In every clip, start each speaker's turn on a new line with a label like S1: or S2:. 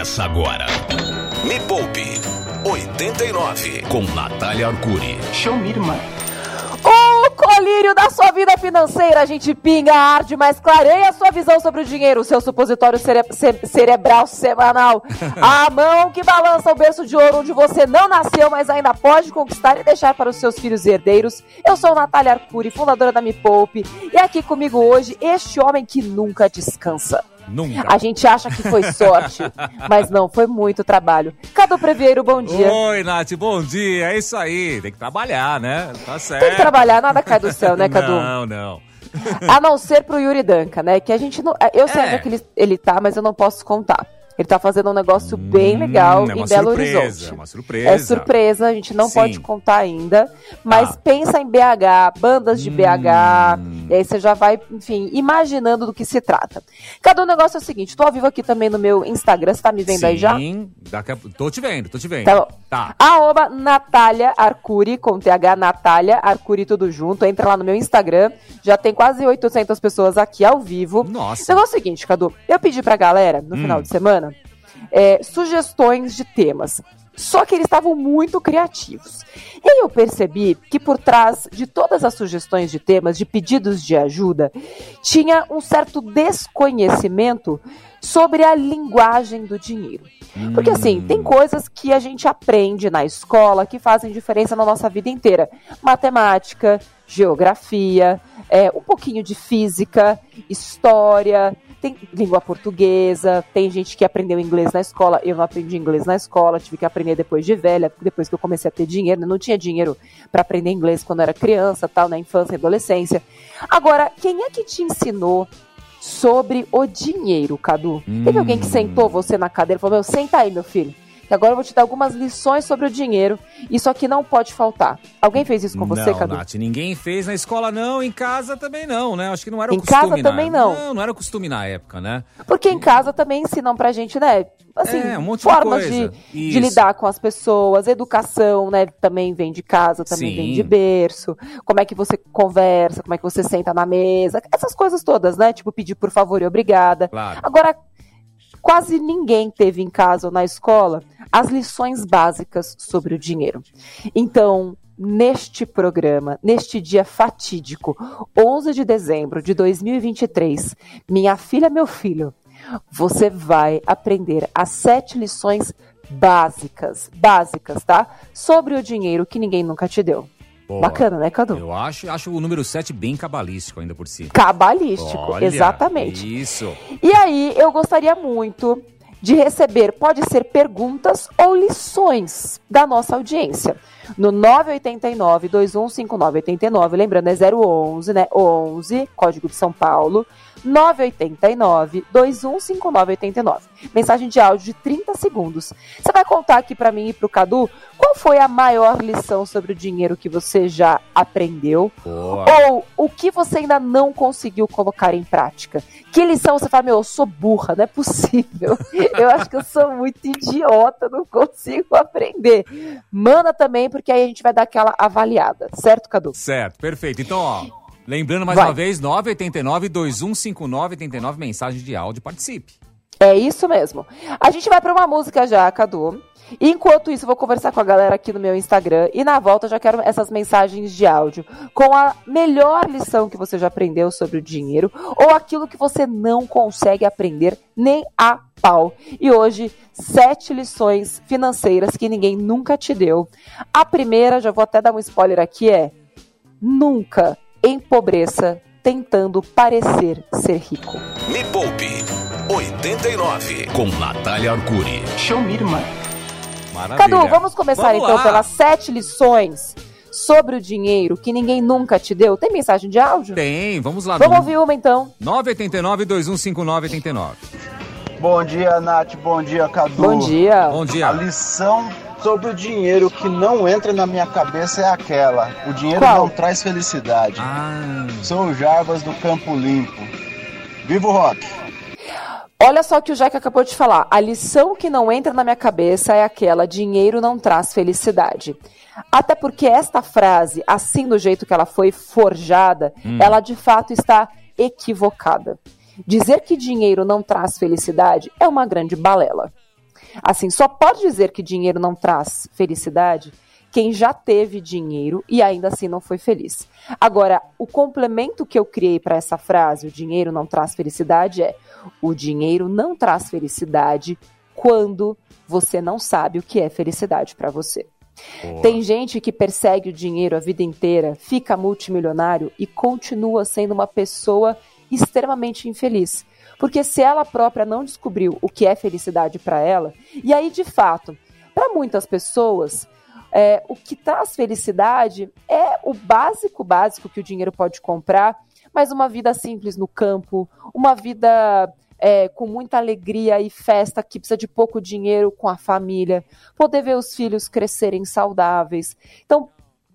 S1: Começa agora. Me Poupe 89 com Natália Arcuri.
S2: Show me, irmã.
S3: O colírio da sua vida financeira, a gente pinga, arde, mas clareia a sua visão sobre o dinheiro, o seu supositório cere ce cerebral semanal. A mão que balança o berço de ouro onde você não nasceu, mas ainda pode conquistar e deixar para os seus filhos herdeiros. Eu sou Natália Arcuri, fundadora da Me Poupe, e aqui comigo hoje este homem que nunca descansa.
S4: Nunca.
S3: A gente acha que foi sorte, mas não, foi muito trabalho. Cadu Previeiro, bom dia.
S4: Oi, Nath, bom dia. É isso aí. Tem que trabalhar, né? Tá certo.
S3: Tem que trabalhar, nada cai do céu, né, Cadu?
S4: Não, não.
S3: A não ser pro Yuri Danca, né? Que a gente não. Eu sei
S4: É.
S3: onde é que ele, ele tá, mas eu não posso contar. Ele tá fazendo um negócio bem legal
S4: Hum, é
S3: em Belo
S4: surpresa,
S3: Horizonte.
S4: É uma surpresa.
S3: É surpresa, a gente não
S4: Sim.
S3: pode contar ainda. Mas
S4: Tá.
S3: pensa em BH, bandas de BH. E aí você já vai, enfim, imaginando do que se trata. Cada um negócio é o seguinte: tô ao vivo aqui também no meu Instagram. Você tá me vendo aí já?
S4: Sim, daqui a... tô te vendo, tô te vendo.
S3: Tá.
S4: Tá.
S3: Arroba Natália Arcuri, com TH Natália Arcuri tudo junto. Entra lá no meu Instagram. Já tem quase 800 pessoas aqui ao vivo. O
S4: Nossa.
S3: negócio é o seguinte, Cadu. Eu pedi pra galera, no
S4: Hum.
S3: final de semana, é, sugestões de temas. Só que eles estavam muito criativos. E eu percebi que por trás de todas as sugestões de temas, de pedidos de ajuda, tinha um certo desconhecimento sobre a linguagem do dinheiro. Porque assim,
S4: Hum.
S3: tem coisas que a gente aprende na escola que fazem diferença na nossa vida inteira. Matemática, geografia, é, um pouquinho de física, história, tem língua portuguesa, tem gente que aprendeu inglês na escola. Eu não aprendi inglês na escola, tive que aprender depois de velha, depois que eu comecei a ter dinheiro. Eu não tinha dinheiro para aprender inglês quando eu era criança, tal, na infância e adolescência. Agora, quem é que te ensinou sobre o dinheiro, Cadu? Teve alguém que
S4: Hum.
S3: sentou você na cadeira e falou: Meu, senta aí, meu filho. Que agora eu vou te dar algumas lições sobre o dinheiro. Isso aqui não pode faltar. Alguém fez isso com você,
S4: não,
S3: Cadu?
S4: Nath, ninguém fez na escola, não. Em casa também não, né? Acho que não era o
S3: Em
S4: costume
S3: casa
S4: na
S3: também não.
S4: Não, não era o costume na época, né?
S3: Porque em casa também ensinam pra gente, né? Assim,
S4: É, um monte de
S3: formas de, de
S4: Isso.
S3: lidar com as pessoas, educação, né? Também vem de casa, também
S4: Sim.
S3: vem de berço. Como é que você conversa, como é que você senta na mesa, essas coisas todas, né? Tipo, pedir por favor e obrigada.
S4: Claro.
S3: Agora, quase ninguém teve em casa ou na escola as lições básicas sobre o dinheiro. Então, neste programa, neste dia fatídico, 11 de dezembro de 2023, minha filha, meu filho, você vai aprender as sete lições básicas, básicas, tá? Sobre o dinheiro que ninguém nunca te deu.
S4: Boa.
S3: Bacana, né, Cadu?
S4: Eu acho, acho o número 7 bem cabalístico ainda por si.
S3: Cabalístico,
S4: Olha,
S3: exatamente.
S4: Isso.
S3: E aí, eu gostaria muito de receber, pode ser perguntas ou lições da nossa audiência. No 989 215989, lembrando é 011, né? 11, código de São Paulo. 989 215989. Mensagem de áudio de 30 segundos. Você vai contar aqui pra mim e pro Cadu qual foi a maior lição sobre o dinheiro que você já aprendeu
S4: Boa.
S3: ou o que você ainda não conseguiu colocar em prática? Que lição você fala, meu, eu sou burra, não é possível. Eu acho que eu sou muito idiota, não consigo aprender. Manda também, porque aí a gente vai dar aquela avaliada, certo, Cadu?
S4: Certo, perfeito. Então, ó, lembrando mais
S3: Vai.
S4: uma vez, 989-2159-89, mensagem de áudio, participe.
S3: É isso mesmo. A gente vai para uma música já, Cadu. Enquanto isso, eu vou conversar com a galera aqui no meu Instagram. E na volta, eu já quero essas mensagens de áudio com a melhor lição que você já aprendeu sobre o dinheiro ou aquilo que você não consegue aprender nem a pau. E hoje, sete lições financeiras que ninguém nunca te deu. A primeira, já vou até dar um spoiler aqui, é: nunca empobreça tentando parecer ser rico.
S1: Me Poupe 89 com Natália Arcuri.
S2: Show me, irmã.
S4: Maravilha.
S3: Cadu, vamos começar
S4: Vamos
S3: então
S4: lá.
S3: pelas sete lições sobre o dinheiro que ninguém nunca te deu. Tem mensagem de áudio?
S4: Tem, vamos lá.
S3: Vamos ouvir uma então.
S4: 989-2159-89.
S5: Bom dia, Nath. Bom dia, Cadu.
S3: Bom dia.
S4: Bom
S5: A
S4: dia.
S5: lição sobre o dinheiro que não entra na minha cabeça é aquela: o dinheiro
S3: Qual?
S5: não traz felicidade.
S4: Ah,
S5: Sou o Jarbas do Campo Limpo. Viva o rock!
S3: Olha só o que o Jack acabou de falar. A lição que não entra na minha cabeça é aquela: dinheiro não traz felicidade. Até porque esta frase, assim do jeito que ela foi forjada, ela de fato está equivocada. Dizer que dinheiro não traz felicidade é uma grande balela. Assim, só pode dizer que dinheiro não traz felicidade quem já teve dinheiro e ainda assim não foi feliz. Agora, o complemento que eu criei para essa frase, o dinheiro não traz felicidade, é: o dinheiro não traz felicidade quando você não sabe o que é felicidade para você. Boa. Tem gente que persegue o dinheiro a vida inteira, fica multimilionário e continua sendo uma pessoa extremamente infeliz. Porque se ela própria não descobriu o que é felicidade para ela, e aí de fato, para muitas pessoas, é, o que traz felicidade é o básico, básico que o dinheiro pode comprar, mas uma vida simples no campo, uma vida é, com muita alegria e festa, que precisa de pouco dinheiro com a família, poder ver os filhos crescerem saudáveis. Então,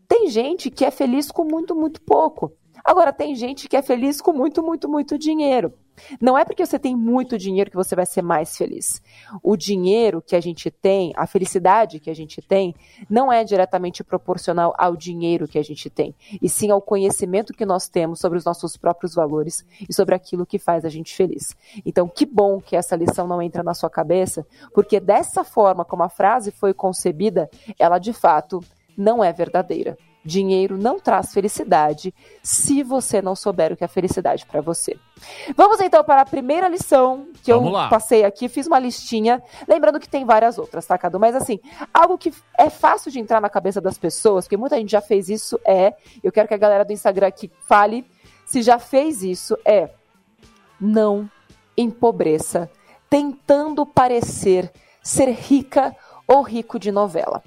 S3: tem gente que é feliz com muito, muito pouco. Agora, tem gente que é feliz com muito, muito, muito dinheiro. Não é porque você tem muito dinheiro que você vai ser mais feliz. O dinheiro que a gente tem, a felicidade que a gente tem, não é diretamente proporcional ao dinheiro que a gente tem, e sim ao conhecimento que nós temos sobre os nossos próprios valores e sobre aquilo que faz a gente feliz. Então, que bom que essa lição não entra na sua cabeça, porque dessa forma como a frase foi concebida, ela de fato não é verdadeira. Dinheiro não traz felicidade se você não souber o que é felicidade para você. Vamos então para a primeira lição que Vamos eu lá. passei aqui, fiz uma listinha, lembrando que tem várias outras, tá, Cadu? Mas assim, algo que é fácil de entrar na cabeça das pessoas, porque muita gente já fez isso, é, eu quero que a galera do Instagram aqui fale se já fez isso, é não empobreça, tentando parecer ser rica ou rico de novela.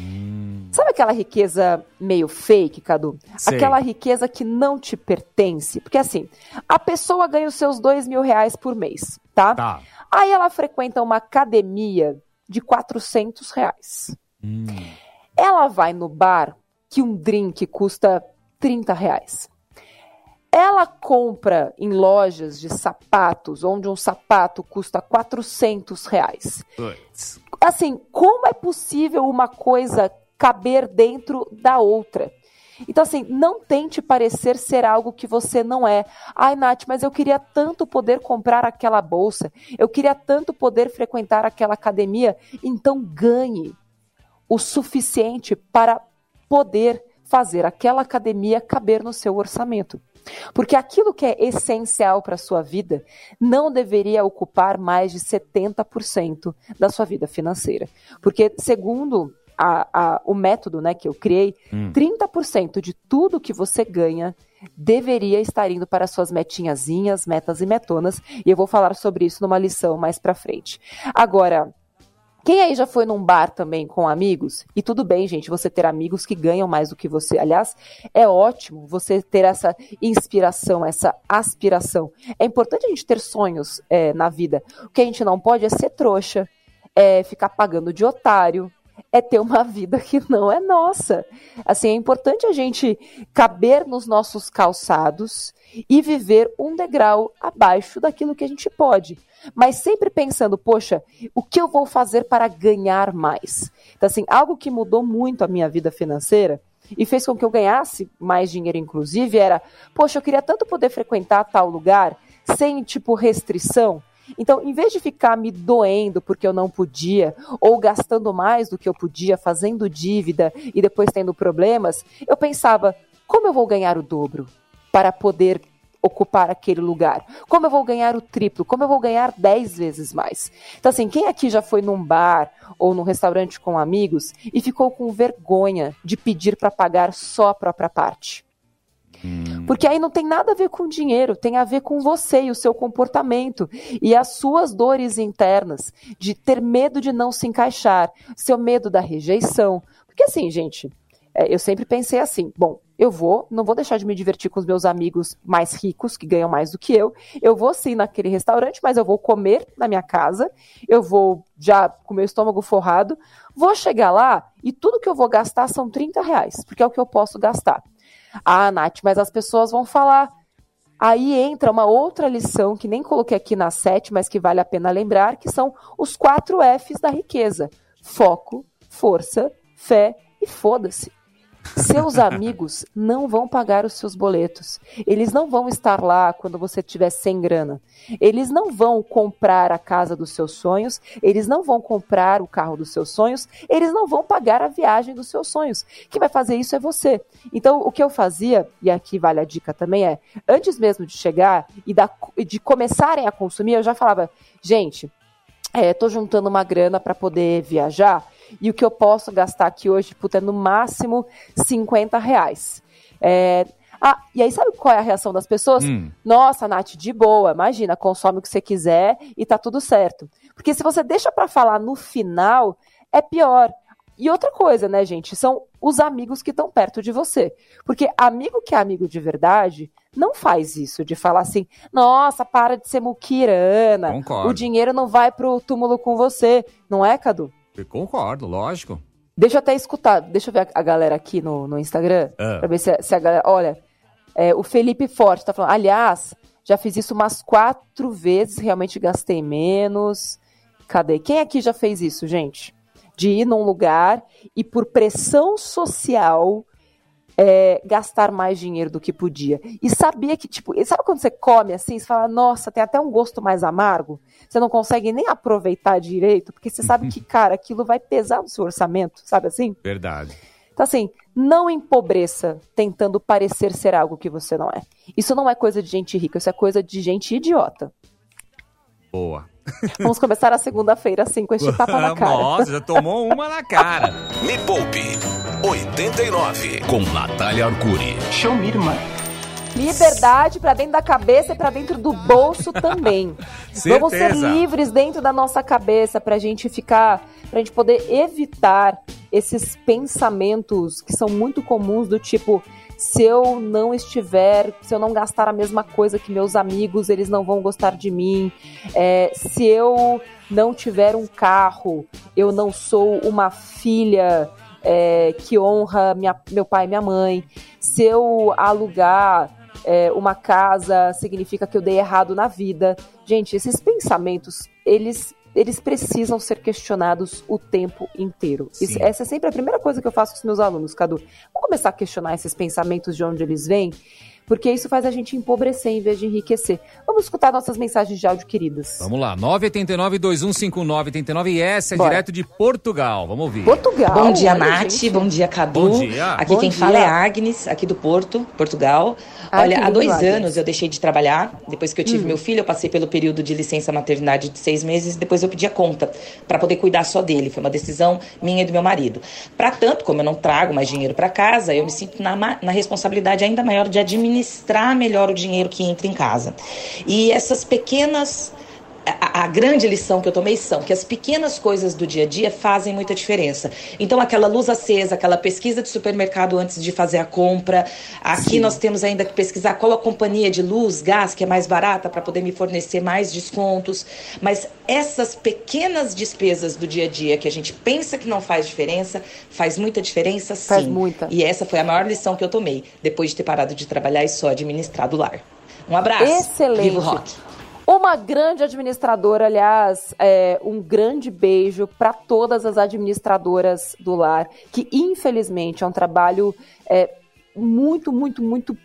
S3: Hum. Sabe aquela riqueza meio fake, Cadu? Sei. Aquela riqueza que não te pertence. Porque assim, a pessoa ganha os seus dois mil reais por mês, tá? tá. Aí ela frequenta uma academia de 400 reais. Hum. Ela vai no bar que um drink custa 30 reais. Ela compra em lojas de sapatos, onde um sapato custa 400 reais. Puts. Assim, como é possível uma coisa caber dentro da outra? Então, assim, não tente parecer ser algo que você não é. Ai, Nath, mas eu queria tanto poder comprar aquela bolsa, eu queria tanto poder frequentar aquela academia. Então, ganhe o suficiente para poder fazer aquela academia caber no seu orçamento. Porque aquilo que é essencial para a sua vida não deveria ocupar mais de 70% da sua vida financeira. Porque, segundo a, a, o método né, que eu criei, hum. 30% de tudo que você ganha deveria estar indo para suas metinhazinhas, metas e metonas, e eu vou falar sobre isso numa lição mais para frente. Agora, quem aí já foi num bar também com amigos? E tudo bem, gente, você ter amigos que ganham mais do que você. Aliás, é ótimo você ter essa inspiração, essa aspiração. É importante a gente ter sonhos é, na vida. O que a gente não pode é ser trouxa, é ficar pagando de otário, é ter uma vida que não é nossa. Assim, é importante a gente caber nos nossos calçados e viver um degrau abaixo daquilo que a gente pode. Mas sempre pensando, poxa, o que eu vou fazer para ganhar mais? Então, assim, algo que mudou muito a minha vida financeira e fez com que eu ganhasse mais dinheiro, inclusive, era, poxa, eu queria tanto poder frequentar tal lugar sem, tipo, restrição. Então, em vez de ficar me doendo porque eu não podia, ou gastando mais do que eu podia, fazendo dívida e depois tendo problemas, eu pensava: como eu vou ganhar o dobro para poder ocupar aquele lugar? Como eu vou ganhar o triplo? Como eu vou ganhar dez vezes mais? Então, assim, quem aqui já foi num bar ou num restaurante com amigos e ficou com vergonha de pedir para pagar só a própria parte? Hum. Porque aí não tem nada a ver com dinheiro, tem a ver com você e o seu comportamento e as suas dores internas de ter medo de não se encaixar, seu medo da rejeição. Porque assim, gente, é, eu sempre pensei assim: bom, eu vou, não vou deixar de me divertir com os meus amigos mais ricos, que ganham mais do que eu. Eu vou sim naquele restaurante, mas eu vou comer na minha casa, eu vou já com meu estômago forrado, vou chegar lá e tudo que eu vou gastar são 30 reais, porque é o que eu posso gastar. Ah, Nath, mas as pessoas vão falar. Aí entra uma outra lição que nem coloquei aqui na sete, mas que vale a pena lembrar, que são os quatro Fs da riqueza: foco, força, fé e foda-se. Seus amigos não vão pagar os seus boletos. Eles não vão estar lá quando você tiver sem grana. Eles não vão comprar a casa dos seus sonhos. Eles não vão comprar o carro dos seus sonhos. Eles não vão pagar a viagem dos seus sonhos. Quem vai fazer isso é você. Então, o que eu fazia, e aqui vale a dica também, é antes mesmo de chegar e da, de começarem a consumir, eu já falava, gente, é, tô juntando uma grana para poder viajar e o que eu posso gastar aqui hoje, puta, é no máximo 50 reais. É... Ah, e aí sabe qual é a reação das pessoas? Hum. Nossa, Nath, de boa, imagina, consome o que você quiser e tá tudo certo. Porque se você deixa para falar no final, é pior. E outra coisa, né, gente, são os amigos que estão perto de você. Porque amigo que é amigo de verdade não faz isso, de falar assim, nossa, para de ser muquirana, Concordo. o dinheiro não vai pro túmulo com você. Não é, Cadu?
S4: Eu concordo, lógico.
S3: Deixa eu até escutar, deixa eu ver a galera aqui no, no Instagram, uh. pra ver se, se a galera. Olha, é, o Felipe Forte tá falando, aliás, já fiz isso umas quatro vezes, realmente gastei menos. Cadê? Quem aqui já fez isso, gente? De ir num lugar e por pressão social é, gastar mais dinheiro do que podia. E sabia que, tipo, sabe quando você come assim, você fala, nossa, tem até um gosto mais amargo? Você não consegue nem aproveitar direito, porque você sabe que, cara, aquilo vai pesar no seu orçamento, sabe assim?
S4: Verdade.
S3: Então, assim, não empobreça tentando parecer ser algo que você não é. Isso não é coisa de gente rica, isso é coisa de gente idiota.
S4: Boa.
S3: Vamos começar a segunda-feira assim, com este tapa na cara.
S4: Nossa, já tomou uma na cara.
S1: Me Poupe 89 com Natália Arcuri.
S3: Show me, irmã. Liberdade para dentro da cabeça e para dentro do bolso também. Vamos ser livres dentro da nossa cabeça para a gente ficar, para a gente poder evitar esses pensamentos que são muito comuns do tipo se eu não estiver, se eu não gastar a mesma coisa que meus amigos, eles não vão gostar de mim. É, se eu não tiver um carro, eu não sou uma filha é, que honra minha, meu pai e minha mãe. Se eu alugar é, uma casa, significa que eu dei errado na vida. Gente, esses pensamentos, eles eles precisam ser questionados o tempo inteiro. Isso, essa é sempre a primeira coisa que eu faço com os meus alunos, Cadu. Vamos começar a questionar esses pensamentos de onde eles vêm porque isso faz a gente empobrecer em vez de enriquecer. Vamos escutar nossas mensagens de áudio queridas.
S4: Vamos lá, 989-2159-89 e essa é Bora. direto de Portugal. Vamos ouvir.
S3: Portugal.
S2: Bom dia, Nath. Gente. Bom dia, Cadu. Bom dia. Aqui Bom quem dia. fala é Agnes, aqui do Porto, Portugal. Ai, Olha, há dois Agnes. anos eu deixei de trabalhar. Depois que eu tive hum. meu filho, eu passei pelo período de licença maternidade de seis meses. Depois eu pedi a conta para poder cuidar só dele. Foi uma decisão minha e do meu marido. Para tanto, como eu não trago mais dinheiro para casa, eu me sinto na, na responsabilidade ainda maior de administrar administrar melhor o dinheiro que entra em casa. E essas pequenas a, a, grande lição que eu tomei são que as pequenas coisas do dia a dia fazem muita diferença. Então, aquela luz acesa, aquela pesquisa de supermercado antes de fazer a compra. Aqui Sim. nós temos ainda que pesquisar qual a companhia de luz, gás que é mais barata para poder me fornecer mais descontos. Mas essas pequenas despesas do dia a dia que a gente pensa que não faz diferença, faz muita diferença sim.
S3: Faz muita.
S2: E essa foi a maior lição que eu tomei depois de ter parado de trabalhar e só administrar do lar. Um abraço.
S3: Excelente. Vivo rock. Uma grande administradora, aliás, é, um grande beijo para todas as administradoras do lar, que infelizmente é um trabalho é, muito, muito, muito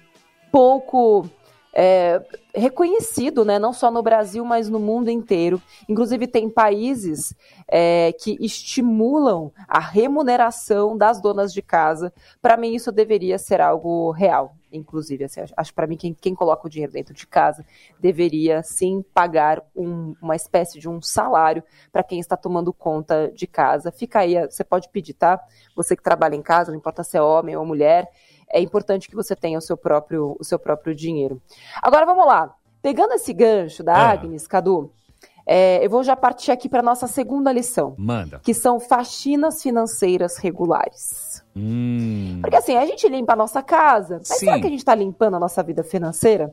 S3: pouco é, reconhecido, né? não só no Brasil, mas no mundo inteiro. Inclusive, tem países é, que estimulam a remuneração das donas de casa. Para mim, isso deveria ser algo real. Inclusive, assim, acho para mim quem, quem coloca o dinheiro dentro de casa deveria sim pagar um, uma espécie de um salário para quem está tomando conta de casa. Fica aí, você pode pedir, tá? Você que trabalha em casa, não importa se é homem ou mulher, é importante que você tenha o seu próprio, o seu próprio dinheiro. Agora vamos lá. Pegando esse gancho da ah. Agnes, Cadu, é, eu vou já partir aqui para nossa segunda lição.
S4: Manda.
S3: Que são faxinas financeiras regulares.
S4: Hum.
S3: Porque assim, a gente limpa a nossa casa, mas Sim. será que a gente está limpando a nossa vida financeira?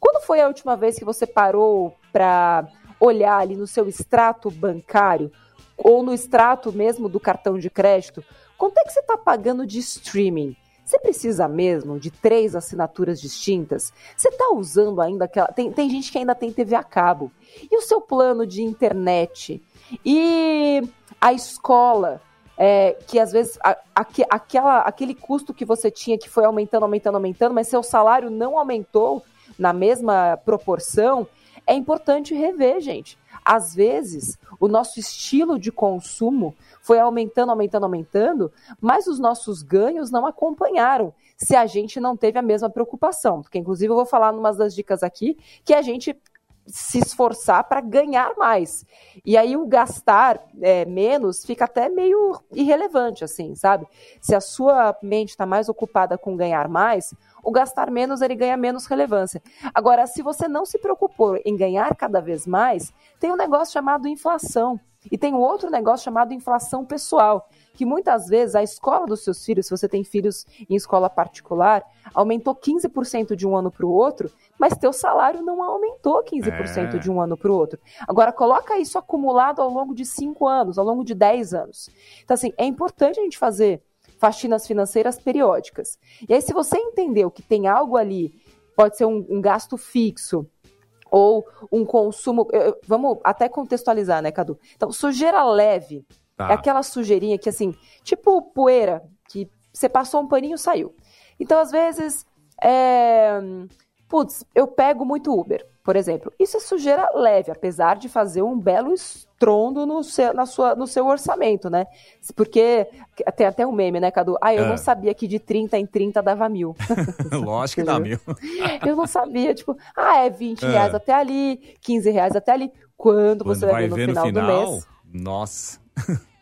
S3: Quando foi a última vez que você parou para olhar ali no seu extrato bancário ou no extrato mesmo do cartão de crédito, quanto é que você está pagando de streaming? Você precisa mesmo de três assinaturas distintas? Você está usando ainda aquela. Tem, tem gente que ainda tem TV a cabo. E o seu plano de internet? E a escola? É, que às vezes a, a, aquela, aquele custo que você tinha que foi aumentando, aumentando, aumentando, mas seu salário não aumentou na mesma proporção, é importante rever, gente. Às vezes, o nosso estilo de consumo foi aumentando, aumentando, aumentando, mas os nossos ganhos não acompanharam se a gente não teve a mesma preocupação. Porque, inclusive, eu vou falar numa das dicas aqui que a gente se esforçar para ganhar mais. E aí o gastar é, menos fica até meio irrelevante, assim, sabe? Se a sua mente está mais ocupada com ganhar mais, o gastar menos ele ganha menos relevância. Agora, se você não se preocupou em ganhar cada vez mais, tem um negócio chamado inflação. E tem um outro negócio chamado inflação pessoal, que muitas vezes a escola dos seus filhos, se você tem filhos em escola particular, aumentou 15% de um ano para o outro, mas teu salário não aumentou 15% é. de um ano para o outro. Agora, coloca isso acumulado ao longo de 5 anos, ao longo de 10 anos. Então, assim, é importante a gente fazer faxinas financeiras periódicas. E aí, se você entendeu que tem algo ali, pode ser um, um gasto fixo, ou um consumo. Vamos até contextualizar, né, Cadu? Então, sujeira leve Tá. É aquela sujeirinha que, assim, tipo poeira, que você passou um paninho saiu. Então, às vezes, é... putz, eu pego muito Uber, por exemplo. Isso é sujeira leve, apesar de fazer um belo estrondo no seu, na sua, no seu orçamento, né? Porque tem até um meme, né, Cadu? Ah, eu é. não sabia que de 30 em 30 dava mil.
S4: Lógico que dá mil.
S3: eu não sabia, tipo, ah, é 20 é. reais até ali, 15 reais até ali. Quando, Quando você vai, ver no, final, no final do mês.
S4: Nossa.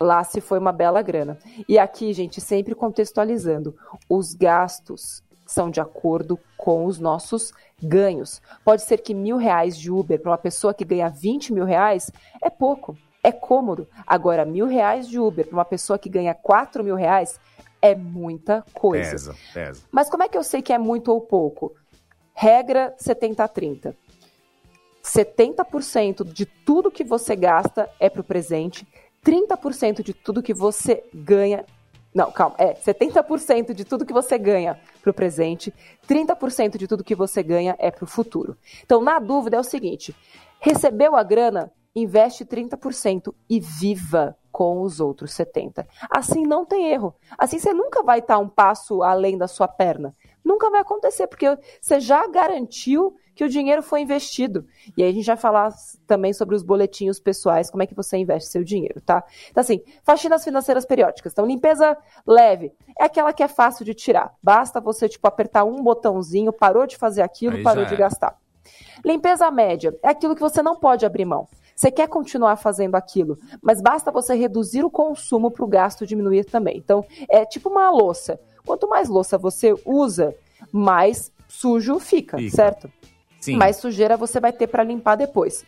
S3: Lá se foi uma bela grana. E aqui, gente, sempre contextualizando, os gastos são de acordo com os nossos ganhos. Pode ser que mil reais de Uber para uma pessoa que ganha 20 mil reais é pouco, é cômodo. Agora, mil reais de Uber para uma pessoa que ganha 4 mil reais é muita coisa. Pesa, pesa. Mas como é que eu sei que é muito ou pouco? Regra 70-30. 70% de tudo que você gasta é para o presente, 30% de tudo que você ganha. Não, calma, é 70% de tudo que você ganha para o presente, 30% de tudo que você ganha é para o futuro. Então, na dúvida, é o seguinte: recebeu a grana, investe 30% e viva com os outros 70%. Assim não tem erro. Assim você nunca vai estar um passo além da sua perna. Nunca vai acontecer, porque você já garantiu que o dinheiro foi investido. E aí a gente vai falar também sobre os boletinhos pessoais, como é que você investe seu dinheiro, tá? Então, assim, faxinas financeiras periódicas. Então, limpeza leve é aquela que é fácil de tirar. Basta você, tipo, apertar um botãozinho, parou de fazer aquilo, aí parou de é. gastar. Limpeza média é aquilo que você não pode abrir mão. Você quer continuar fazendo aquilo, mas basta você reduzir o consumo para o gasto diminuir também. Então, é tipo uma louça. Quanto mais louça você usa, mais sujo fica, fica. certo? Sim. mais sujeira você vai ter para limpar depois.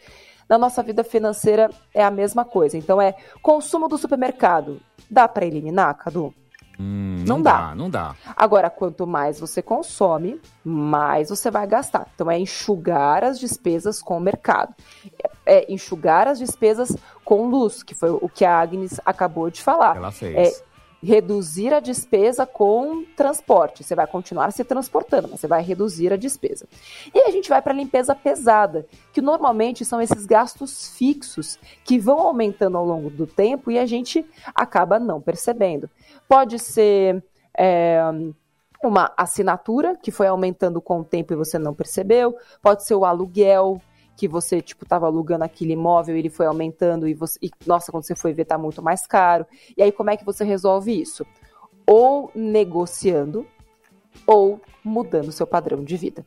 S3: Na nossa vida financeira é a mesma coisa. Então é consumo do supermercado. Dá para eliminar, Cadu?
S4: Hum, não, não dá. dá. Não dá.
S3: Agora, quanto mais você consome, mais você vai gastar. Então é enxugar as despesas com o mercado. É, é enxugar as despesas com luz, que foi o que a Agnes acabou de falar.
S4: Ela fez.
S3: É reduzir a despesa com transporte. Você vai continuar se transportando, mas você vai reduzir a despesa. E a gente vai para a limpeza pesada, que normalmente são esses gastos fixos que vão aumentando ao longo do tempo e a gente acaba não percebendo. Pode ser. É, uma assinatura que foi aumentando com o tempo e você não percebeu, pode ser o aluguel, que você, tipo, tava alugando aquele imóvel e ele foi aumentando e você. E, nossa, quando você foi ver, tá muito mais caro. E aí, como é que você resolve isso? Ou negociando, ou mudando seu padrão de vida.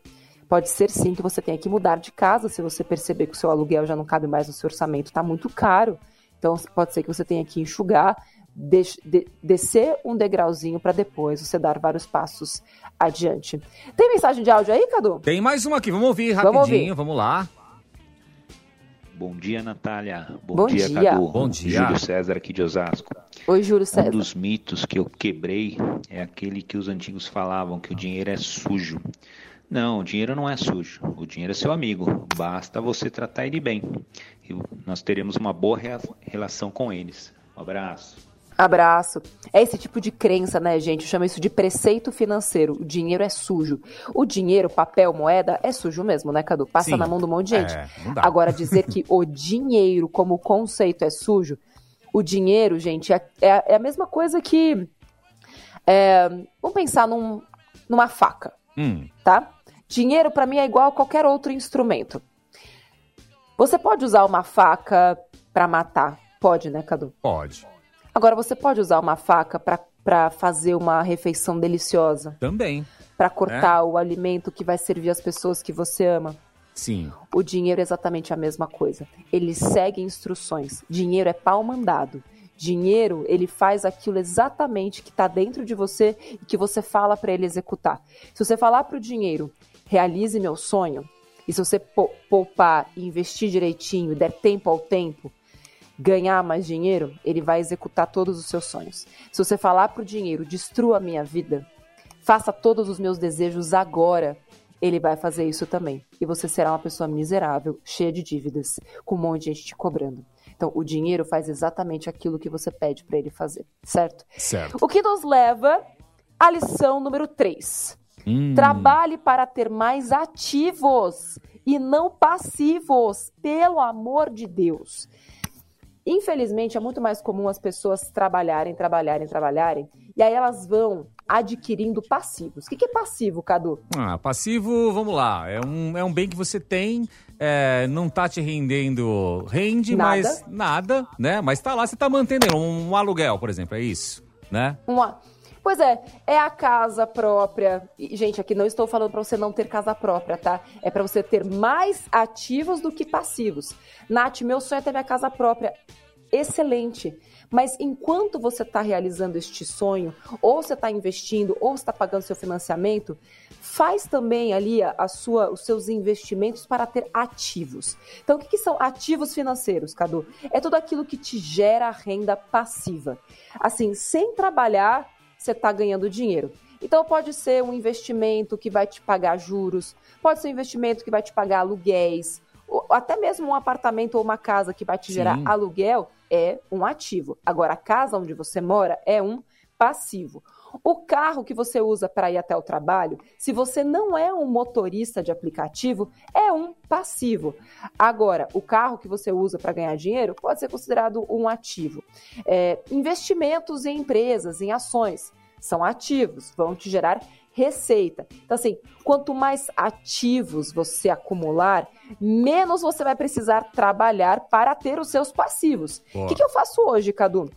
S3: Pode ser sim que você tenha que mudar de casa se você perceber que o seu aluguel já não cabe mais no seu orçamento, está muito caro. Então pode ser que você tenha que enxugar, de, de, descer um degrauzinho para depois você dar vários passos adiante. Tem mensagem de áudio aí, Cadu?
S4: Tem mais uma aqui, vamos ouvir rapidinho, vamos, ouvir. vamos lá.
S6: Bom dia, Natália. Bom, Bom dia, dia, Cadu.
S4: Bom dia.
S6: Júlio César aqui de Osasco.
S3: Oi, Júlio César.
S6: Um dos mitos que eu quebrei é aquele que os antigos falavam, que o dinheiro é sujo. Não, o dinheiro não é sujo. O dinheiro é seu amigo. Basta você tratar ele bem. E nós teremos uma boa relação com eles. Um abraço.
S3: Abraço. É esse tipo de crença, né, gente? Eu chamo isso de preceito financeiro. O dinheiro é sujo. O dinheiro, papel, moeda, é sujo mesmo, né, Cadu? Passa Sim. na mão um monte de gente. É, Agora, dizer que o dinheiro como conceito é sujo, O dinheiro, gente, é, é, é a mesma coisa que. É, vamos pensar num, numa faca, hum. tá? Dinheiro para mim é igual a qualquer outro instrumento. Você pode usar uma faca para matar? Pode, né, Cadu?
S4: Pode.
S3: Agora, você pode usar uma faca para fazer uma refeição deliciosa?
S4: Também.
S3: Para cortar é. o alimento que vai servir as pessoas que você ama?
S4: Sim.
S3: O dinheiro é exatamente a mesma coisa. Ele segue instruções. Dinheiro é pau mandado. Dinheiro, ele faz aquilo exatamente que está dentro de você e que você fala para ele executar. Se você falar para o dinheiro, realize meu sonho, e se você poupar e investir direitinho e der tempo ao tempo, ganhar mais dinheiro, ele vai executar todos os seus sonhos. Se você falar para o dinheiro, destrua a minha vida, faça todos os meus desejos agora, ele vai fazer isso também. E você será uma pessoa miserável, cheia de dívidas, com um monte de gente te cobrando. Então, o dinheiro faz exatamente aquilo que você pede para ele fazer, certo?
S4: Certo.
S3: O que nos leva à lição número 3. Hum. Trabalhe para ter mais ativos e não passivos, pelo amor de Deus. Infelizmente, é muito mais comum as pessoas trabalharem, trabalharem, trabalharem, e aí elas vão adquirindo passivos. O que, é passivo, Cadu?
S4: Ah, passivo, vamos lá, é um, é um bem que você tem, é, não tá te rendendo, rende, nada. mas nada, né? Mas tá lá, você tá mantendo um, um aluguel, por exemplo, é isso, né?
S3: Uma... Pois é, é a casa própria. E, gente, aqui não estou falando para você não ter casa própria, tá? É para você ter mais ativos do que passivos. Nath, meu sonho é ter minha casa própria. Excelente. Mas enquanto você está realizando este sonho, ou você está investindo, ou está pagando seu financiamento, faz também ali a, a, sua, os seus investimentos para ter ativos. Então, o que, que são ativos financeiros, Cadu? É tudo aquilo que te gera renda passiva. Assim, sem trabalhar, você está ganhando dinheiro. Então, pode ser um investimento que vai te pagar juros, pode ser um investimento que vai te pagar aluguéis, ou até mesmo um apartamento ou uma casa que vai te gerar Sim. aluguel é um ativo. Agora, a casa onde você mora é um passivo. O carro que você usa para ir até o trabalho, se você não é um motorista de aplicativo, é um passivo. Agora, o carro que você usa para ganhar dinheiro pode ser considerado um ativo. É, investimentos em empresas, em ações, são ativos, vão te gerar receita. Então, assim, quanto mais ativos você acumular, menos você vai precisar trabalhar para ter os seus passivos. O que, que eu faço hoje, Cadu?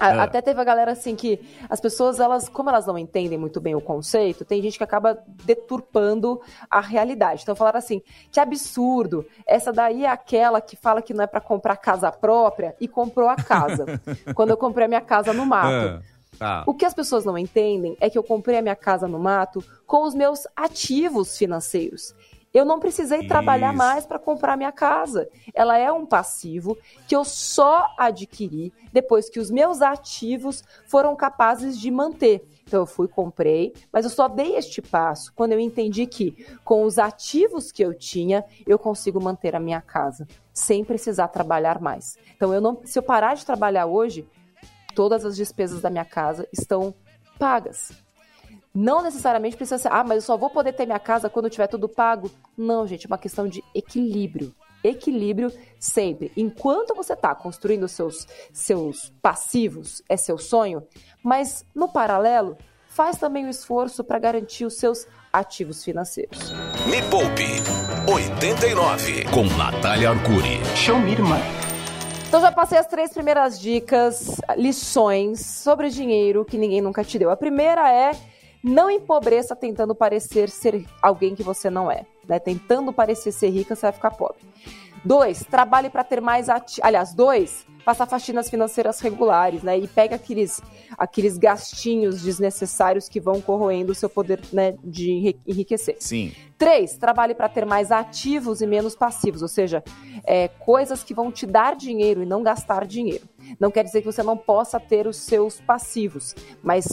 S3: É. Até teve a galera assim que as pessoas, elas, como elas não entendem muito bem o conceito, tem gente que acaba deturpando a realidade. Então falaram assim: que absurdo, essa daí é aquela que fala que não é para comprar casa própria e comprou a casa. quando eu comprei a minha casa no mato. É. Tá. O que as pessoas não entendem é que eu comprei a minha casa no mato com os meus ativos financeiros. Eu não precisei Isso. trabalhar mais para comprar minha casa. Ela é um passivo que eu só adquiri depois que os meus ativos foram capazes de manter. Então eu fui, comprei, mas eu só dei este passo quando eu entendi que com os ativos que eu tinha, eu consigo manter a minha casa sem precisar trabalhar mais. Então eu não, se eu parar de trabalhar hoje, todas as despesas da minha casa estão pagas. Não necessariamente precisa ser, ah, mas eu só vou poder ter minha casa quando tiver tudo pago. Não, gente, é uma questão de equilíbrio. Equilíbrio sempre. Enquanto você está construindo seus, seus passivos, é seu sonho, mas no paralelo, faz também o esforço para garantir os seus ativos financeiros.
S1: Me Poupe 89 com Natália Arcuri.
S3: Show me, irmã. Então já passei as três primeiras dicas, lições sobre dinheiro que ninguém nunca te deu. A primeira é não empobreça tentando parecer ser alguém que você não é. Né? Tentando parecer ser rica, você vai ficar pobre. Dois, trabalhe para ter mais ati... Aliás, dois, faça faxinas financeiras regulares, né? E pega aqueles, aqueles gastinhos desnecessários que vão corroendo o seu poder né, de enriquecer.
S4: Sim.
S3: Três, trabalhe para ter mais ativos e menos passivos, ou seja, é, coisas que vão te dar dinheiro e não gastar dinheiro. Não quer dizer que você não possa ter os seus passivos, mas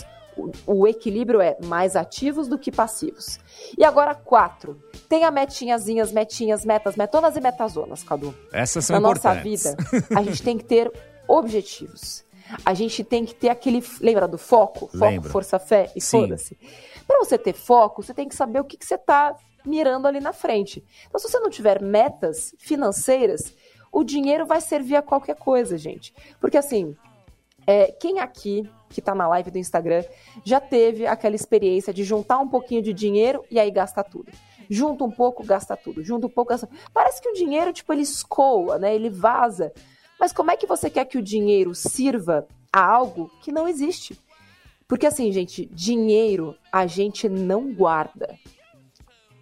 S3: o, equilíbrio é mais ativos do que passivos. E agora, quatro. Tenha metinhazinhas, metinhas, metas, metonas e metazonas, Cadu.
S4: Essas são
S3: Na nossa vida, a gente tem que ter objetivos. A gente tem que ter aquele. Lembra do foco? Foco, Lembra. força, fé e foda-se. Para você ter foco, você tem que saber o que, que você está mirando ali na frente. Então, se você não tiver metas financeiras, o dinheiro vai servir a qualquer coisa, gente. Porque assim, é, quem aqui que está na live do Instagram já teve aquela experiência de juntar um pouquinho de dinheiro e aí gastar tudo. Junta um pouco, gasta tudo. Junta um pouco, gasta Parece que o dinheiro, tipo, ele escoa, né? Ele vaza. Mas como é que você quer que o dinheiro sirva a algo que não existe? Porque assim, gente, dinheiro a gente não guarda.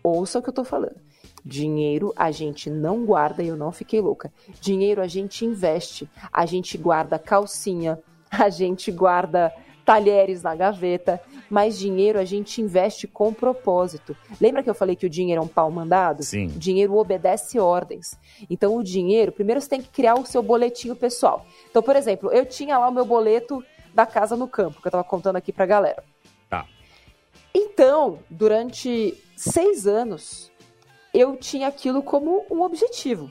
S3: Ouça o que eu tô falando. Dinheiro a gente não guarda e eu não fiquei louca. Dinheiro a gente investe. A gente guarda calcinha, a gente guarda talheres na gaveta, mas dinheiro a gente investe com propósito. Lembra que eu falei que o dinheiro é um pau mandado?
S4: Sim.
S3: O dinheiro obedece ordens. Então o dinheiro, primeiro você tem que criar o seu boletinho pessoal. Então, por exemplo, eu tinha lá o meu boleto da casa no campo, que eu tava contando aqui pra galera.
S4: Tá.
S3: Então, durante seis anos, eu tinha aquilo como um objetivo.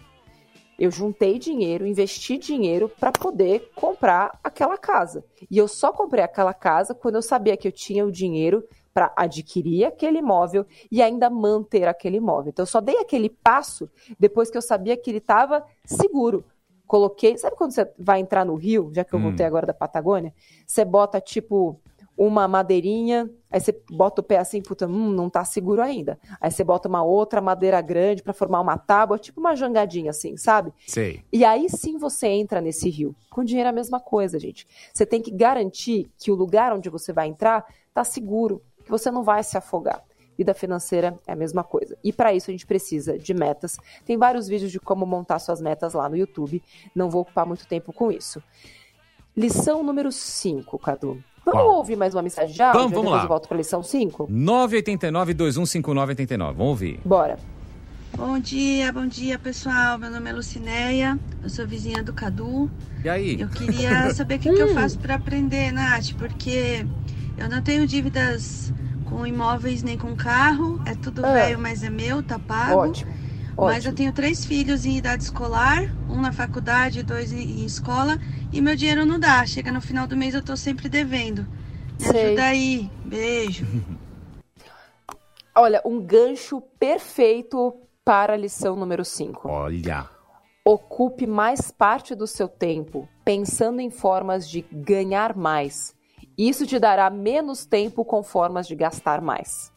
S3: Eu juntei dinheiro, investi dinheiro para poder comprar aquela casa. E eu só comprei aquela casa quando eu sabia que eu tinha o dinheiro para adquirir aquele imóvel e ainda manter aquele imóvel. Então eu só dei aquele passo depois que eu sabia que ele estava seguro. Coloquei, sabe quando você vai entrar no rio, já que eu hum. voltei agora da Patagônia, você bota tipo uma madeirinha, aí você bota o pé assim, puta, hum, não tá seguro ainda. Aí você bota uma outra madeira grande para formar uma tábua, tipo uma jangadinha assim, sabe?
S4: Sei.
S3: E aí sim você entra nesse rio. Com dinheiro é a mesma coisa, gente. Você tem que garantir que o lugar onde você vai entrar tá seguro, que você não vai se afogar. Vida financeira é a mesma coisa. E para isso a gente precisa de metas. Tem vários vídeos de como montar suas metas lá no YouTube. Não vou ocupar muito tempo com isso. Lição número 5, Cadu. Vamos Qual? ouvir mais uma mensagem já?
S4: Vamos, vamos lá.
S3: eu volto para a lição 5?
S4: 989-215989. Vamos ouvir.
S3: Bora.
S7: Bom dia, bom dia pessoal. Meu nome é Lucinéia, eu sou vizinha do Cadu.
S4: E aí?
S7: Eu queria saber o que, que eu hum. faço para aprender, Nath, porque eu não tenho dívidas com imóveis nem com carro, é tudo ah. velho, mas é meu, tá pago.
S3: Ótimo.
S7: Mas
S3: Ótimo.
S7: eu tenho três filhos em idade escolar, um na faculdade, dois em escola, e meu dinheiro não dá. Chega no final do mês eu tô sempre devendo. Me Sei. ajuda aí. Beijo.
S3: Olha, um gancho perfeito para a lição número 5.
S4: Olha.
S3: Ocupe mais parte do seu tempo pensando em formas de ganhar mais. Isso te dará menos tempo com formas de gastar mais.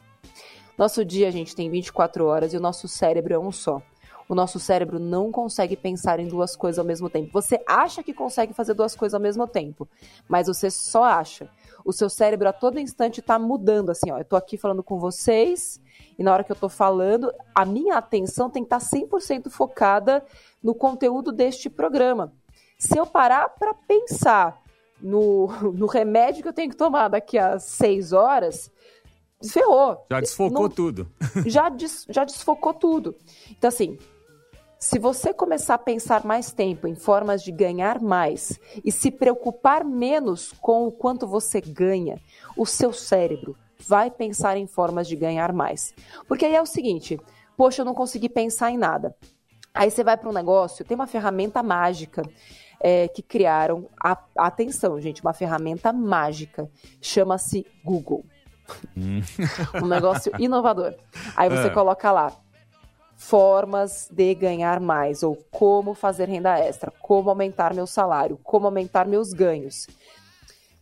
S3: Nosso dia, a gente, tem 24 horas e o nosso cérebro é um só. O nosso cérebro não consegue pensar em duas coisas ao mesmo tempo. Você acha que consegue fazer duas coisas ao mesmo tempo, mas você só acha. O seu cérebro a todo instante está mudando, assim, ó. Eu tô aqui falando com vocês e na hora que eu tô falando, a minha atenção tem que estar tá 100% focada no conteúdo deste programa. Se eu parar para pensar no, no remédio que eu tenho que tomar daqui a seis horas, ferrou.
S4: Já desfocou Não, tudo.
S3: Já, des, já desfocou tudo. Então, assim, se você começar a pensar mais tempo em formas de ganhar mais e se preocupar menos com o quanto você ganha, o seu cérebro vai pensar em formas de ganhar mais. Porque aí é o seguinte: poxa, eu não consegui pensar em nada. Aí você vai para um negócio, tem uma ferramenta mágica é, que criaram, a, atenção, gente, uma ferramenta mágica, chama-se Google. Um negócio inovador. Aí você é. coloca lá formas de ganhar mais ou como fazer renda extra, como aumentar meu salário, como aumentar meus ganhos.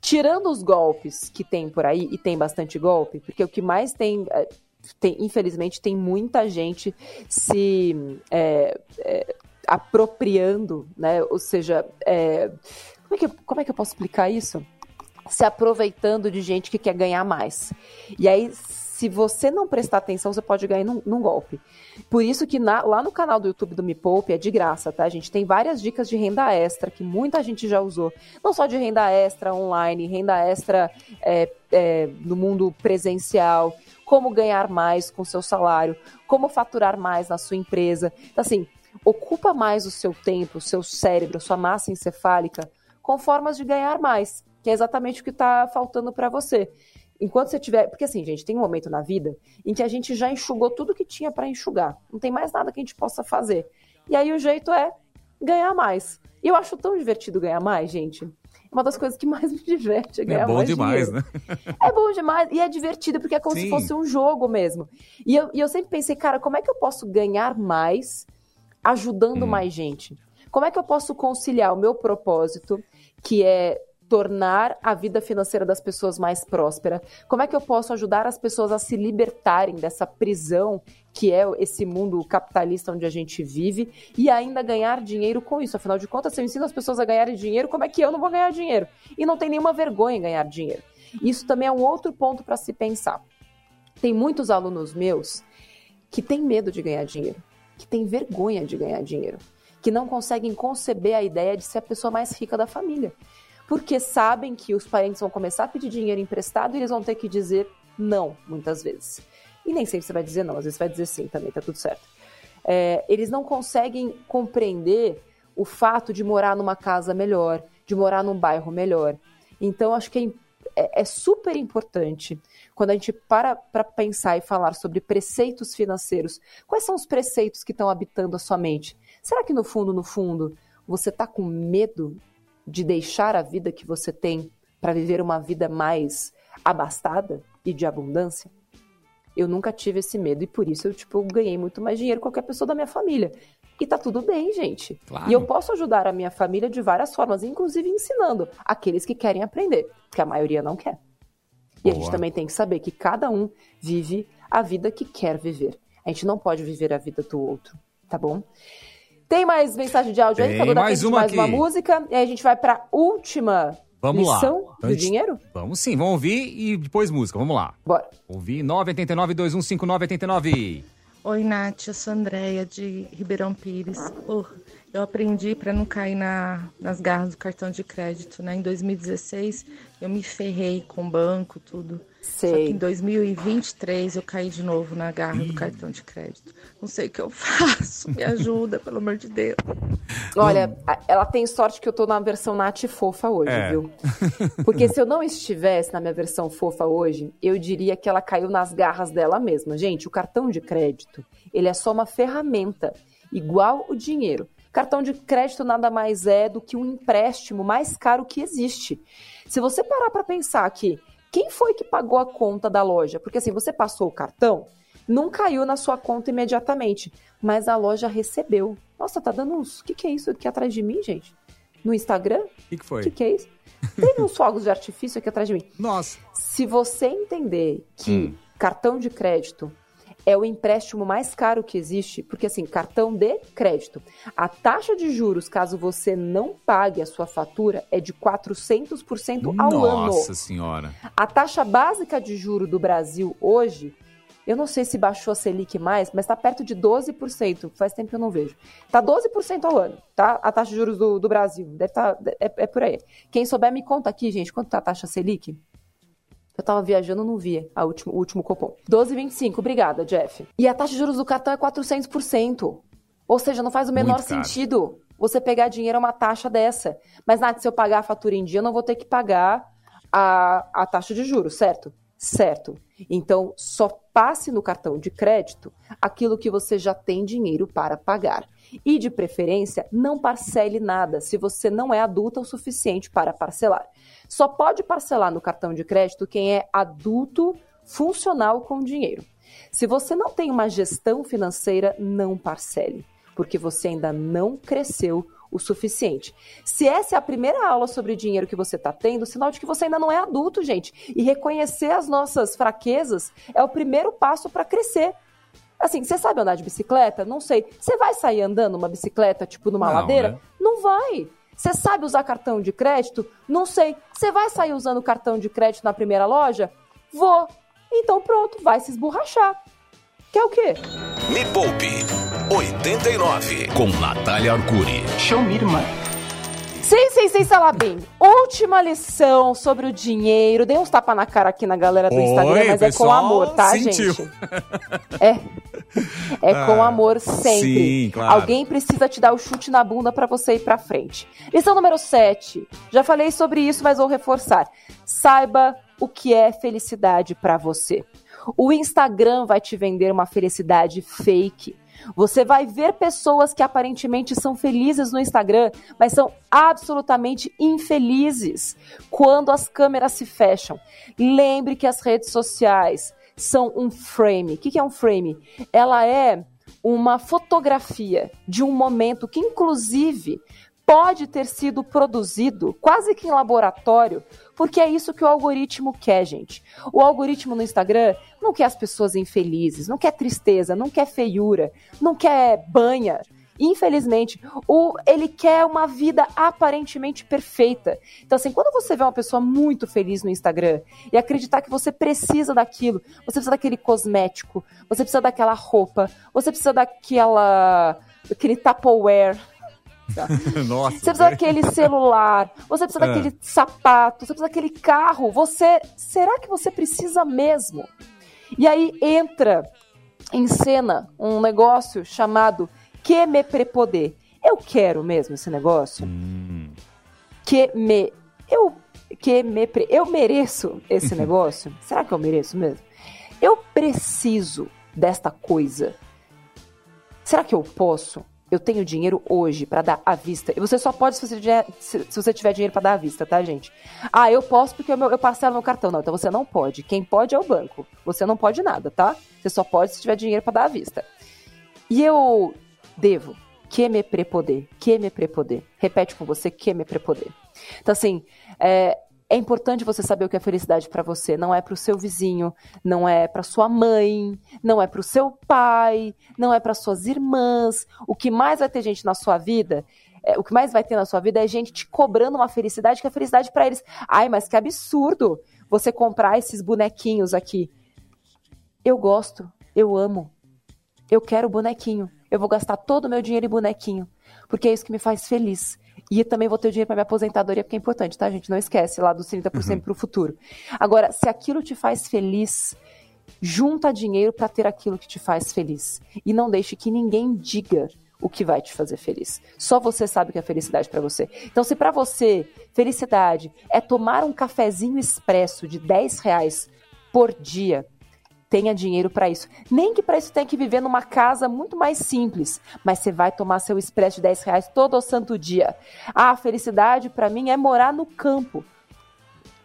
S3: Tirando os golpes que tem por aí, e tem bastante golpe, porque o que mais tem, é, tem infelizmente, tem muita gente se é, é, apropriando, né? Ou seja, é, como, é que, como é que eu posso explicar isso? Se aproveitando de gente que quer ganhar mais. E aí, se você não prestar atenção, você pode ganhar num, num golpe. Por isso que na, lá no canal do YouTube do Me Poupe é de graça, tá? A gente tem várias dicas de renda extra que muita gente já usou. Não só de renda extra online, renda extra é, é, no mundo presencial, como ganhar mais com seu salário, como faturar mais na sua empresa. Então, assim, ocupa mais o seu tempo, o seu cérebro, sua massa encefálica com formas de ganhar mais que é exatamente o que está faltando para você. Enquanto você tiver. Porque assim, gente, tem um momento na vida em que a gente já enxugou tudo que tinha para enxugar. Não tem mais nada que a gente possa fazer. E aí o jeito é ganhar mais. E eu acho tão divertido ganhar mais, gente. É uma das coisas que mais me diverte é ganhar
S4: É bom
S3: mais
S4: demais,
S3: dinheiro. né? É bom demais. E é divertido porque é como Sim. se fosse um jogo mesmo. E eu, e eu sempre pensei, cara, como é que eu posso ganhar mais ajudando hum. mais gente? Como é que eu posso conciliar o meu propósito, que é tornar a vida financeira das pessoas mais próspera? Como é que eu posso ajudar as pessoas a se libertarem dessa prisão que é esse mundo capitalista onde a gente vive e ainda ganhar dinheiro com isso? Afinal de contas, se eu ensino as pessoas a ganharem dinheiro, como é que eu não vou ganhar dinheiro? E não tem nenhuma vergonha em ganhar dinheiro. Isso também é um outro ponto para se pensar. Tem muitos alunos meus que têm medo de ganhar dinheiro, que têm vergonha de ganhar dinheiro, que não conseguem conceber a ideia de ser a pessoa mais rica da família porque sabem que os parentes vão começar a pedir dinheiro emprestado e eles vão ter que dizer não, muitas vezes. E nem sempre você vai dizer não, às vezes vai dizer sim também, tá tudo certo. É, eles não conseguem compreender o fato de morar numa casa melhor, de morar num bairro melhor. Então, acho que é, é, é super importante quando a gente para para pensar e falar sobre preceitos financeiros. Quais são os preceitos que estão habitando a sua mente? Será que no fundo, no fundo, você está com medo de deixar a vida que você tem para viver uma vida mais abastada e de abundância? Eu nunca tive esse medo e por isso eu tipo ganhei muito mais dinheiro que qualquer pessoa da minha família. E tá tudo bem, gente. Claro. E eu posso ajudar a minha família de várias formas, inclusive ensinando aqueles que querem aprender, porque a maioria não quer. E Boa. a gente também tem que saber que cada um vive a vida que quer viver. A gente não pode viver a vida do outro, tá bom? Tem mais mensagem de áudio aí? Tem mais uma mais aqui. uma música. E aí a gente vai pra última Vamos lição lá. Do dinheiro?
S4: Vamos sim, vamos ouvir e depois música. Vamos lá.
S3: Bora.
S4: Ouvir 989-215989.
S8: Oi, Nath, eu sou Andréia de Ribeirão Pires. Porra, eu aprendi para não cair na, nas garras do cartão de crédito, né? Em 2016, eu me ferrei com o banco, tudo. Sei. Só que em 2023 eu caí de novo na garra do cartão de crédito. Não sei o que eu faço. Me ajuda, pelo amor de Deus.
S3: Olha, ela tem sorte que eu tô na versão Nath fofa hoje, é. viu? Porque se eu não estivesse na minha versão fofa hoje, eu diria que ela caiu nas garras dela mesma. Gente, o cartão de crédito, ele é só uma ferramenta, igual o dinheiro. Cartão de crédito nada mais é do que um empréstimo mais caro que existe. Se você parar para pensar que quem foi que pagou a conta da loja? Porque assim, você passou o cartão, não caiu na sua conta imediatamente, mas a loja recebeu. Nossa, tá dando uns. O que, que é isso aqui atrás de mim, gente? No Instagram?
S4: O que, que foi?
S3: O que, que é isso? Teve uns fogos de artifício aqui atrás de mim.
S4: Nossa.
S3: Se você entender que hum. cartão de crédito é o empréstimo mais caro que existe, porque assim, cartão de crédito. A taxa de juros, caso você não pague a sua fatura, é de 400% ao
S4: Nossa
S3: ano.
S4: Nossa senhora.
S3: A taxa básica de juro do Brasil hoje, eu não sei se baixou a Selic mais, mas está perto de 12%. Faz tempo que eu não vejo. Está 12% ao ano, tá? A taxa de juros do, do Brasil. Deve tá, é, é por aí. Quem souber, me conta aqui, gente, quanto tá a taxa Selic? Eu tava viajando, não via a último, o último cupom. 12,25. Obrigada, Jeff. E a taxa de juros do cartão é 400%. Ou seja, não faz o menor sentido você pegar dinheiro a uma taxa dessa. Mas, Nath, se eu pagar a fatura em dia, eu não vou ter que pagar a, a taxa de juros, certo? Certo. Então, só passe no cartão de crédito aquilo que você já tem dinheiro para pagar. E, de preferência, não parcele nada se você não é adulta o suficiente para parcelar. Só pode parcelar no cartão de crédito quem é adulto funcional com dinheiro. Se você não tem uma gestão financeira, não parcele, porque você ainda não cresceu o suficiente. Se essa é a primeira aula sobre dinheiro que você está tendo, sinal de que você ainda não é adulto, gente. E reconhecer as nossas fraquezas é o primeiro passo para crescer. Assim, você sabe andar de bicicleta? Não sei. Você vai sair andando uma bicicleta, tipo numa não, ladeira? Né? Não vai. Você sabe usar cartão de crédito? Não sei. Você vai sair usando cartão de crédito na primeira loja? Vou. Então pronto, vai se esborrachar. Quer o quê?
S1: Me Poupe 89 com Natália Arcuri.
S3: Show me, irmã. Sim, sim, sim, Salabim. Última lição sobre o dinheiro. Dei uns tapas na cara aqui na galera do Oi, Instagram, mas é com amor, tá, sentiu. gente? É. É ah, com amor sempre.
S4: Sim, claro.
S3: Alguém precisa te dar o chute na bunda para você ir para frente. Lição número 7. Já falei sobre isso, mas vou reforçar. Saiba o que é felicidade para você. O Instagram vai te vender uma felicidade fake. Você vai ver pessoas que aparentemente são felizes no Instagram, mas são absolutamente infelizes quando as câmeras se fecham. Lembre que as redes sociais são um frame. O que é um frame? Ela é uma fotografia de um momento que, inclusive, pode ter sido produzido quase que em laboratório, porque é isso que o algoritmo quer, gente. O algoritmo no Instagram não quer as pessoas infelizes, não quer tristeza, não quer feiura, não quer banha. Infelizmente, o, ele quer uma vida aparentemente perfeita. Então, assim, quando você vê uma pessoa muito feliz no Instagram e acreditar que você precisa daquilo, você precisa daquele cosmético, você precisa daquela roupa, você precisa daquela. aquele Tupperware. Nossa, você precisa daquele celular, você precisa é. daquele sapato, você precisa daquele carro. Você, será que você precisa mesmo? E aí entra em cena um negócio chamado que me prepoder. Eu quero mesmo esse negócio? Hum. Que me. Eu. Que me. Pre, eu mereço esse negócio? Será que eu mereço mesmo? Eu preciso desta coisa. Será que eu posso? Eu tenho dinheiro hoje para dar à vista. E você só pode se você tiver, se, se você tiver dinheiro para dar à vista, tá, gente? Ah, eu posso porque eu, eu parcelo meu cartão. Não, então você não pode. Quem pode é o banco. Você não pode nada, tá? Você só pode se tiver dinheiro para dar à vista. E eu Devo. Que me prepoder. Que me prepoder. Repete com você, que me prepoder. Então, assim, é, é importante você saber o que é felicidade para você. Não é para o seu vizinho, não é para sua mãe, não é para o seu pai, não é para suas irmãs. O que mais vai ter gente na sua vida, é, o que mais vai ter na sua vida é gente te cobrando uma felicidade que é felicidade para eles. Ai, mas que absurdo você comprar esses bonequinhos aqui. Eu gosto, eu amo, eu quero bonequinho eu vou gastar todo o meu dinheiro em bonequinho, porque é isso que me faz feliz. E também vou ter dinheiro para minha aposentadoria, porque é importante, tá, gente? Não esquece lá dos 30% uhum. para o futuro. Agora, se aquilo te faz feliz, junta dinheiro para ter aquilo que te faz feliz. E não deixe que ninguém diga o que vai te fazer feliz. Só você sabe o que é felicidade para você. Então, se para você felicidade é tomar um cafezinho expresso de 10 reais por dia, tenha dinheiro para isso. Nem que para isso tenha que viver numa casa muito mais simples, mas você vai tomar seu expresso de 10 reais todo o santo dia. Ah, a felicidade para mim é morar no campo.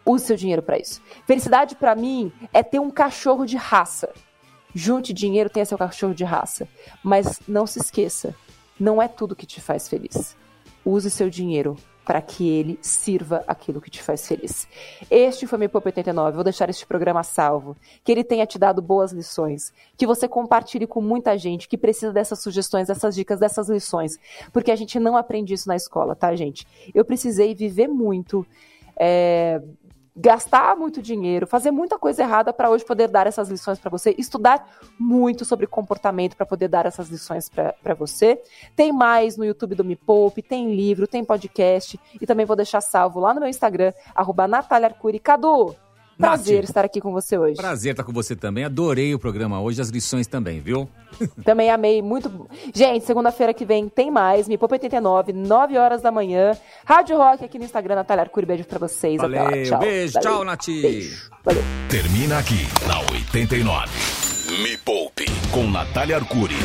S3: Use seu dinheiro para isso. Felicidade para mim é ter um cachorro de raça. Junte dinheiro, tenha seu cachorro de raça. Mas não se esqueça, não é tudo que te faz feliz. Use seu dinheiro para que ele sirva aquilo que te faz feliz. Este foi meu Pop 89. Vou deixar este programa salvo. Que ele tenha te dado boas lições. Que você compartilhe com muita gente que precisa dessas sugestões, dessas dicas, dessas lições. Porque a gente não aprende isso na escola, tá, gente? Eu precisei viver muito. É, gastar muito dinheiro, fazer muita coisa errada para hoje poder dar essas lições para você, estudar muito sobre comportamento para poder dar essas lições para você. Tem mais no YouTube do Me Poupe, tem livro, tem podcast e também vou deixar salvo lá no meu Instagram, arroba Natália Arcuri. Cadu, Prazer Nath, estar aqui com você hoje.
S4: Prazer estar com você também. Adorei o programa hoje, as lições também, viu?
S3: Também amei, muito. Gente, segunda-feira que vem tem mais. Me Poupa 89, 9 horas da manhã. Rádio Rock aqui no Instagram, Natália Arcuri. Beijo pra vocês.
S4: Valeu, Até lá. Tchau. Beijo, Valeu. tchau, Nath. Beijo.
S1: Valeu. Termina aqui na 89. Me Poupe com Natália Arcuri.